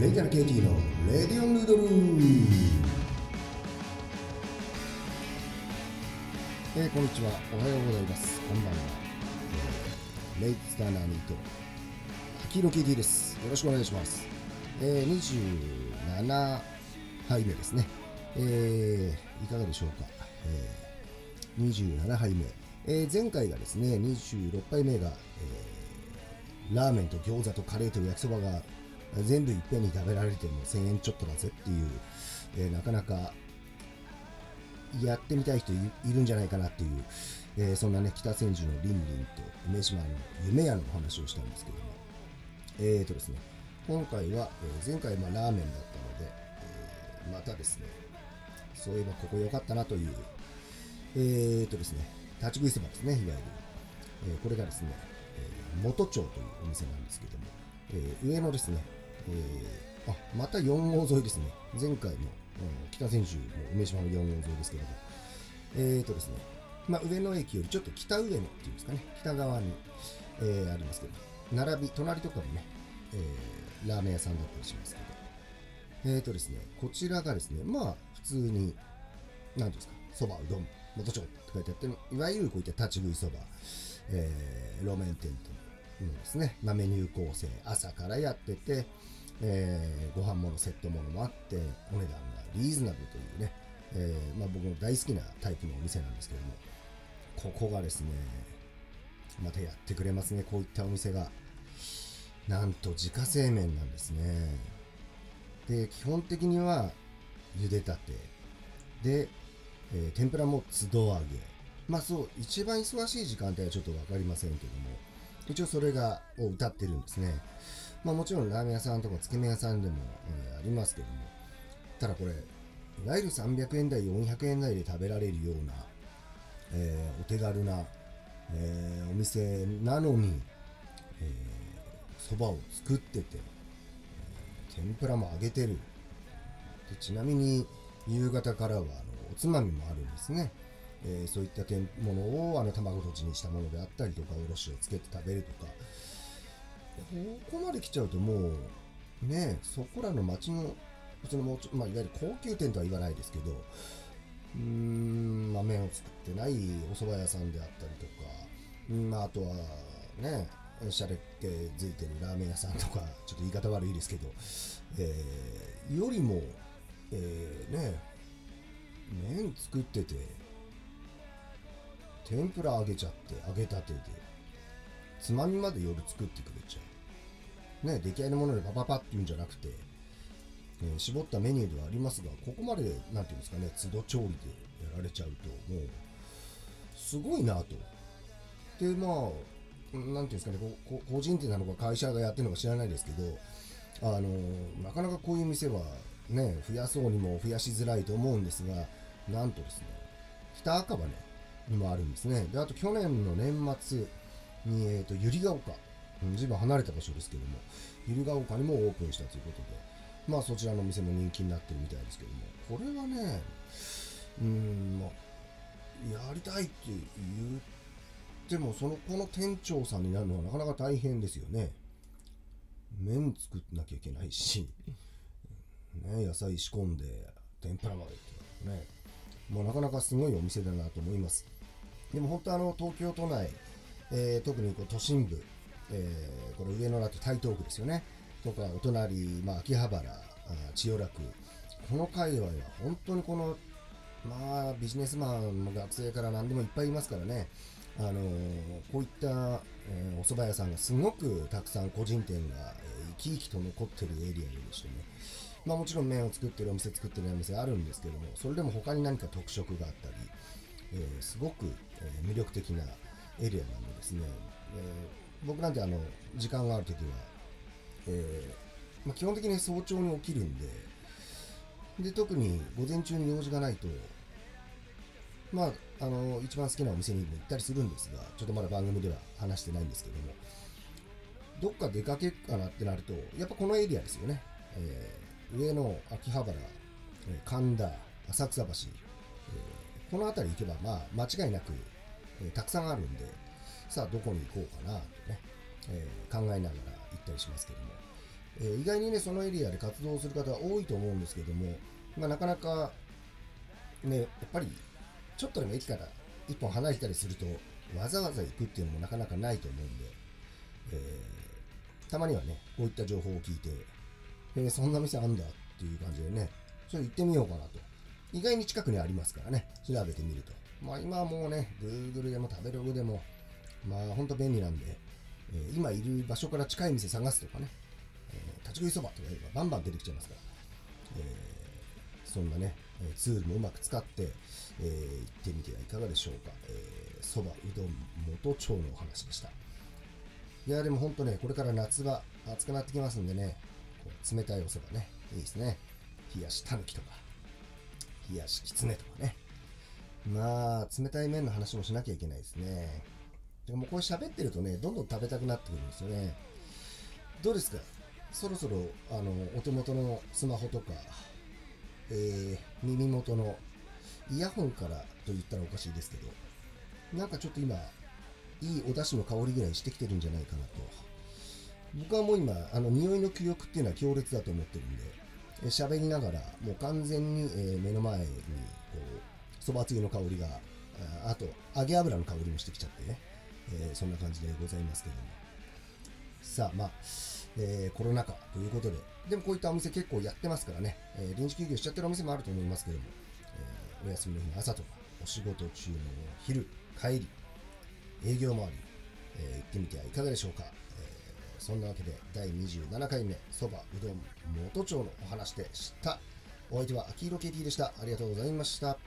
レイタル KT のレディオンヌードルえー、こんにちはおはようございますこんばんは、えー、レイツターナーニート黄色 KT ですよろしくお願いしますえー、27杯目ですねえー、いかがでしょうか、えー、27杯目、えー、前回がですね26杯目が、えー、ラーメンと餃子とカレーと焼きそばが全部いっぺんに食べられても1000円ちょっとだぜっていう、えー、なかなかやってみたい人いるんじゃないかなっていう、えー、そんなね、北千住のリンリンと梅島の夢屋のお話をしたんですけども、えーとですね、今回は、えー、前回まラーメンだったので、えー、またですね、そういえばここ良かったなという、えーとですね、立ち食いそばですね、いわゆる。えー、これがですね、え、元町というお店なんですけども、え、上のですね、えー、あ、また4号沿いですね。前回の、うん、北千住の梅島の4号沿いですけども、えーとですね、まあ、上野駅よりちょっと北上野っていうんですかね、北側に、えー、ありますけど、並び、隣とかもね、えー、ラーメン屋さんだったりしますけど、えーとですね、こちらがですね、まあ、普通に、なんですか、そば、うどん、元町って書いてあって、いわゆるこういった立ち食いそば、えー、路面店とですね、まあ、メニュー構成、朝からやってて、えー、ご飯ものセットものもあって、お値段がリーズナブルというね、えー、まあ、僕の大好きなタイプのお店なんですけども、ここがですね、またやってくれますね、こういったお店が。なんと自家製麺なんですね。で、基本的には茹でたて。で、えー、天ぷらも都度揚げ。まあそう、一番忙しい時間帯はちょっとわかりませんけども、一応それが、を歌ってるんですね。まあもちろんラーメン屋さんとかつけ麺屋さんでも、えー、ありますけども、ただこれ、いわゆる300円台、400円台で食べられるような、えー、お手軽な、えー、お店なのに、えー、を作ってて、え、天ぷらも揚げてる。でちなみに、夕方からはあのおつまみもあるんですね。えー、そういったものをあの卵とじにしたものであったりとかおろしをつけて食べるとか。ここまで来ちゃうともうねそこらの町の普通のもうちょ、まあ、いわゆる高級店とは言わないですけどうん、まあ、麺を作ってないお蕎麦屋さんであったりとかうん、まあ、あとはねシャレっ気づいてるラーメン屋さんとか ちょっと言い方悪いですけど、えー、よりも、えー、ね麺作ってて天ぷら揚げちゃって揚げたてで。つまみまで夜作ってくれちゃう。ね出来合いのものでパパパっていうんじゃなくて、え、絞ったメニューではありますがここまで何ていうんですかね都度調理でやられちゃうともうすごいなと。でまあ何ていうんですかねこ個人店なのか会社がやってるのか知らないですけどあのなかなかこういう店はね増やそうにも増やしづらいと思うんですがなんとですね北赤羽にもあるんですね。で、あと去年の年末に、えっ、ー、と、百合ヶ丘、うん、随分離れた場所ですけども、百合ヶ丘にもオープンしたということで、まあそちらのお店も人気になってるみたいですけども、これはね、うん、まあ、やりたいって言っても、その、この店長さんになるのはなかなか大変ですよね。麺作んなきゃいけないし、ね、野菜仕込んで、天ぷらまでってね、もうなかなかすごいお店だなと思います。でも本当あの東京都内、えー、特にこう都心部、えー、これ上野だと台東区ですよね。とかお隣、まあ、秋葉原、千代田区。この界隈は本当にこの、まあビジネスマンも学生から何でもいっぱいいますからね。あのー、こういった、えー、お蕎麦屋さんがすごくたくさん個人店が、えー、生き生きと残ってるエリアでしてね。まあもちろん麺を作ってるお店作ってるお店あるんですけども、それでも他に何か特色があったり、えー、すごく、え、魅力的なエリアなんでですね、えー、僕なんてあの、時間があるときは、えー、まあ、基本的に早朝に起きるんで、で、特に午前中に用事がないと、まあ、あの、一番好きなお店に行ったりするんですが、ちょっとまだ番組では話してないんですけども、どっか出かけっかなってなると、やっぱこのエリアですよね。えー、上野、秋葉原、神田、浅草橋、この辺り行けば、まあ、間違いなく、え、たくさんあるんで、さあ、どこに行こうかなとね、え、考えながら行ったりしますけども、え意外にね、そのエリアで活動する方は多いと思うんですけども、まあ、なかなか、ね、やっぱり、ちょっとでも駅から一本離れたりすると、わざわざ行くっていうのもなかなかないと思うんで、えーたまにはね、こういった情報を聞いて、えーそんな店あんだっていう感じでね、それ行ってみようかなと。意外に近くにありますからね、調べてみると。まあ今はもうね、Google でも食べログでも、まあほんと便利なんで、えー今いる場所から近い店探すとかね、えー立ち食いそばとか言えばバンバン出てきちゃいますから、えーそんなね、ツールもうまく使って、えー行ってみてはいかがでしょうか。えーそば、うどん、元町のお話でした。いや、でも本当ね、これから夏場、暑くなってきますんでね、冷たいおそばね、いいですね。冷やしたぬきとか、冷やしきつねとかね。まあ、冷たい麺の話もしなきゃいけないですね。でもこれ喋ってるとね、どんどん食べたくなってくるんですよね。どうですか？そろそろ、あの、お手元のスマホとか、えー耳元のイヤホンからと言ったらおかしいですけど、なんかちょっと今、いいお出汁の香りぐらいしてきてるんじゃないかなと。僕はもう今、あの、匂いの記憶っていうのは強烈だと思ってるんで、え喋りながら、もう完全に、え目の前に、こう、そばつゆの香りが、あと、揚げ油の香りもしてきちゃってね、えーそんな感じでございますけども。さあ、まあ、えーコロナ禍ということで、でもこういったお店結構やってますからね、えー臨時休業しちゃってるお店もあると思いますけども、えお休みの日の朝とか、お仕事中の昼、帰り、営業もあり、え行ってみてはいかがでしょうか。そんなわけで、第27回目、そば、うどん、元町のお話でした。お相手は秋色 KT でした。ありがとうございました。